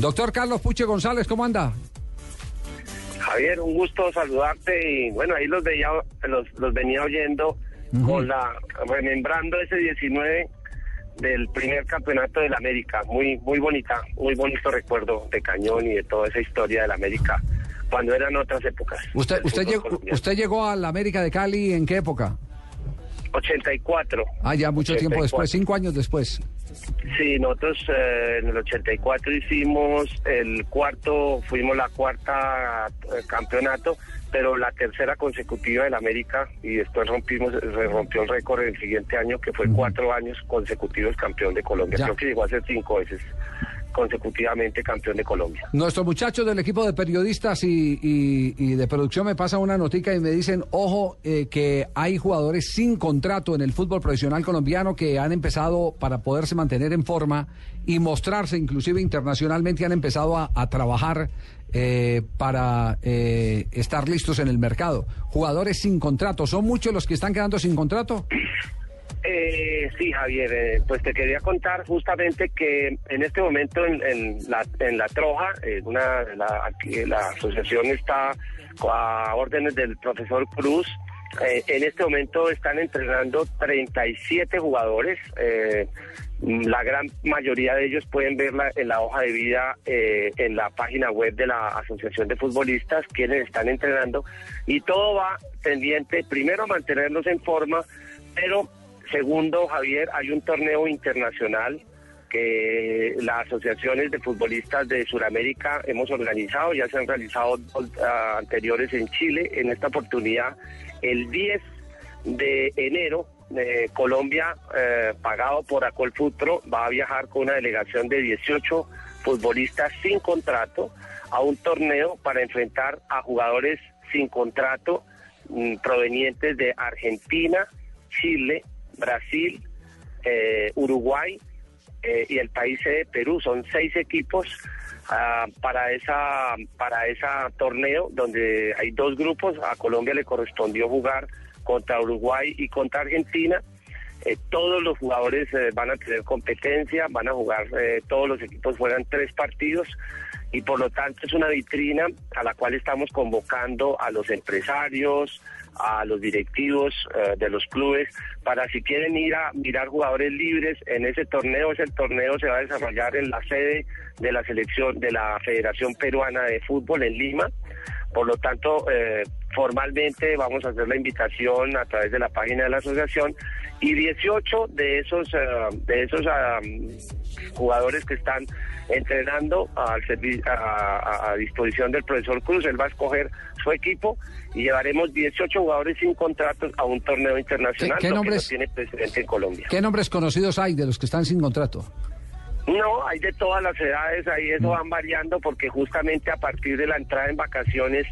Doctor Carlos Puche González, ¿cómo anda? Javier, un gusto saludarte y bueno, ahí los veía, los, los venía oyendo con la remembrando ese 19 del primer campeonato del América, muy muy bonita, muy bonito recuerdo de Cañón y de toda esa historia del América cuando eran otras épocas. ¿Usted, llegó, colombiano. ¿Usted llegó a la América de Cali en qué época? 84. Ah, ya mucho tiempo 84. después, cinco años después. Sí, nosotros eh, en el 84 hicimos el cuarto, fuimos la cuarta eh, campeonato, pero la tercera consecutiva del América y después rompimos, se rompió el récord el siguiente año que fue cuatro años consecutivos campeón de Colombia. Ya. Creo que llegó a ser cinco veces consecutivamente campeón de Colombia. Nuestros muchachos del equipo de periodistas y, de producción me pasan una notica y me dicen, ojo, eh, que hay jugadores sin contrato en el fútbol profesional colombiano que han empezado para poderse mantener en forma y mostrarse inclusive internacionalmente, han empezado a, a trabajar eh, para eh, estar listos en el mercado. Jugadores sin contrato, ¿son muchos los que están quedando sin contrato? Eh, sí, Javier, eh, pues te quería contar justamente que en este momento en, la, Troja, una, la, asociación está a órdenes del profesor Cruz. eh, en este momento están entrenando 37 jugadores. eh, la gran mayoría de ellos pueden verla en la hoja de vida eh, en la página web de la Asociación de Futbolistas, quienes están entrenando. Y todo va pendiente, primero, a mantenerlos en forma, pero Segundo, Javier, hay un torneo internacional que las asociaciones de futbolistas de Sudamérica hemos organizado, ya se han realizado ah, anteriores en Chile. En esta oportunidad, el 10 de enero, eh, Colombia, eh, pagado por Acolfutro, va a viajar con una delegación de 18 futbolistas sin contrato a un torneo para enfrentar a jugadores sin contrato mm, provenientes de Argentina, Chile, Brasil, eh, Uruguay eh, y el país de Perú. Son seis equipos ah, para esa para esa torneo donde hay dos grupos. A Colombia le correspondió jugar contra Uruguay y contra Argentina. Eh, todos los jugadores van a tener competencia, van a jugar, todos los equipos juegan tres partidos y por lo tanto es una vitrina a la cual estamos convocando a los empresarios, a los directivos eh, de los clubes para si quieren ir a mirar jugadores libres en ese torneo. Ese torneo se va a desarrollar en la sede de la selección de la Federación Peruana de Fútbol en Lima. Por lo tanto, eh, formalmente vamos a hacer la invitación a través de la página de la asociación y 18 de esos eh, de esos ah, jugadores que están entrenando al a, a- disposición del profesor Cruz, él va a escoger su equipo y llevaremos 18 jugadores sin contratos a un torneo internacional ¿Qué- qué lo que no nombres? tiene precedente en Colombia. ¿Qué nombres conocidos hay de los que están sin contrato? No, hay de todas las edades, ahí eso van variando porque justamente a partir de la entrada en vacaciones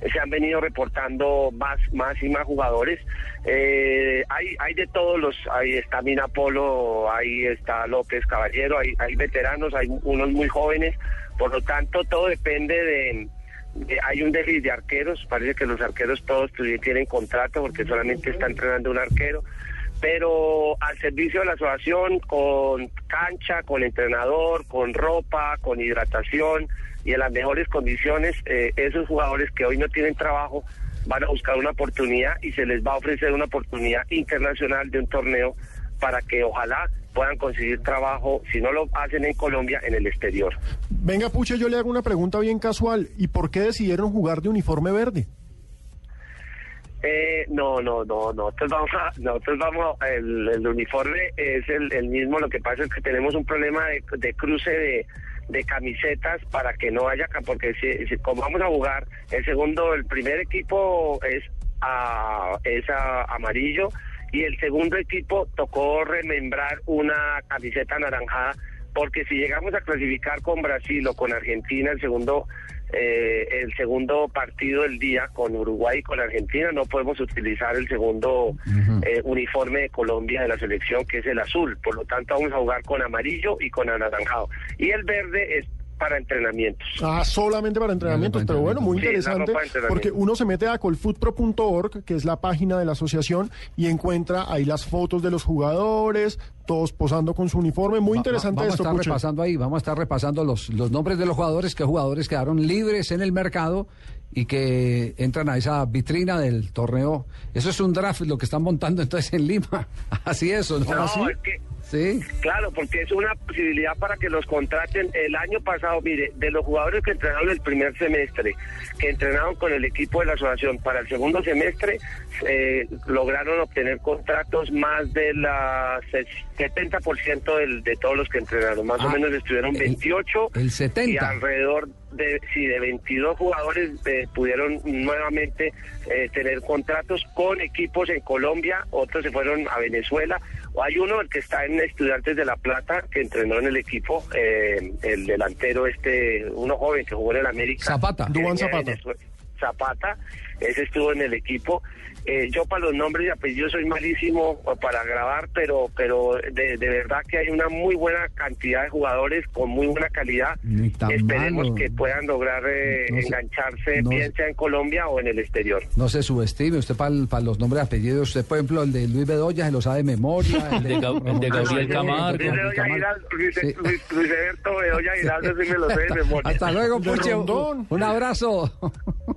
eh, se han venido reportando más, más y más jugadores. Eh, hay, hay de todos los, ahí está Mina Polo, ahí está López Caballero, hay, hay veteranos, hay unos muy jóvenes, por lo tanto todo depende de, de- hay un déficit de arqueros, parece que los arqueros todos tienen contrato porque solamente está entrenando un arquero pero al servicio de la asociación con cancha, con entrenador, con ropa, con hidratación y en las mejores condiciones, eh, esos jugadores que hoy no tienen trabajo van a buscar una oportunidad y se les va a ofrecer una oportunidad internacional de un torneo para que ojalá puedan conseguir trabajo, si no lo hacen en Colombia, en el exterior. Venga, Puche, yo le hago una pregunta bien casual. ¿Y por qué decidieron jugar de uniforme verde? Eh, no, no, no, no. Nosotros vamos a, nosotros vamos, a- el, uniforme es el, el mismo. Lo que pasa es que tenemos un problema de, de cruce de, camisetas para que no haya, porque si- como vamos a jugar, el segundo, el primer equipo es a, es a- amarillo y el segundo equipo tocó remembrar una camiseta anaranjada porque si llegamos a clasificar con Brasil o con Argentina el segundo eh, el segundo partido del día con Uruguay y con Argentina. No podemos utilizar el segundo eh, uniforme de Colombia de la selección que es el azul. Por lo tanto vamos a jugar con amarillo y con anaranjado. Y el verde es para entrenamientos. Ah, solamente para entrenamientos, pero bueno, muy Sí, interesante porque uno se mete a colfootpro.org, que es la página de la asociación, y encuentra ahí las fotos de los jugadores, todos posando con su uniforme. Muy interesante va- vamos esto, a estar Puche. repasando ahí, vamos a estar repasando los, los nombres de los jugadores, que jugadores quedaron libres en el mercado y que entran a esa vitrina del torneo. Eso es un draft lo que están montando entonces en Lima. Así es, ¿o ¿no? No, ¿Así? es que Sí. Claro, porque es una posibilidad para que los contraten. El año pasado, mire, de los jugadores que entrenaron el primer semestre, que entrenaron con el equipo de la asociación para el segundo semestre, eh, lograron obtener contratos más de la 70% del, de todos los que entrenaron. Más Ah, o menos estuvieron el- 28 el 70. y alrededor de, sí, de 22 jugadores eh, pudieron nuevamente eh, tener contratos con equipos en Colombia, otros se fueron a Venezuela. Hay uno, el que está en Estudiantes de La Plata, que entrenó en el equipo, eh, el delantero este, uno joven que jugó en el América. Zapata. de Zapata. Venezuela. Zapata, ese estuvo en el equipo. Eh, yo para los nombres y apellidos soy malísimo para grabar, pero pero de, de verdad que hay una muy buena cantidad de jugadores con muy buena calidad. Esperemos malo. que puedan lograr eh, No se- engancharse, no bien se- sea en Colombia o en el exterior. No se subestime, usted para los nombres y apellidos, usted por ejemplo el de Luis Bedoya se lo sabe de memoria. El De el de Ramón Gabriel Camargo, Luis Bedoya. Giraldo, Luis, Sí. Luis, Luis Alberto Bedoya Giraldo, sí me lo sé de memoria. Hasta luego, Puche. Un abrazo.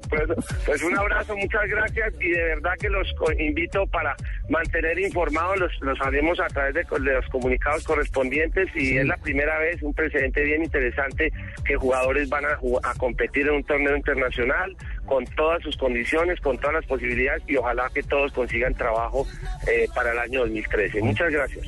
Pues, pues un abrazo, muchas gracias y de verdad que los invito para mantener informados, los, los haremos a través de, los comunicados correspondientes y Sí. es la primera vez, un precedente bien interesante que jugadores van a, a competir en un torneo internacional con todas sus condiciones, con todas las posibilidades y ojalá que todos consigan trabajo eh, para el año 2013. Muchas gracias.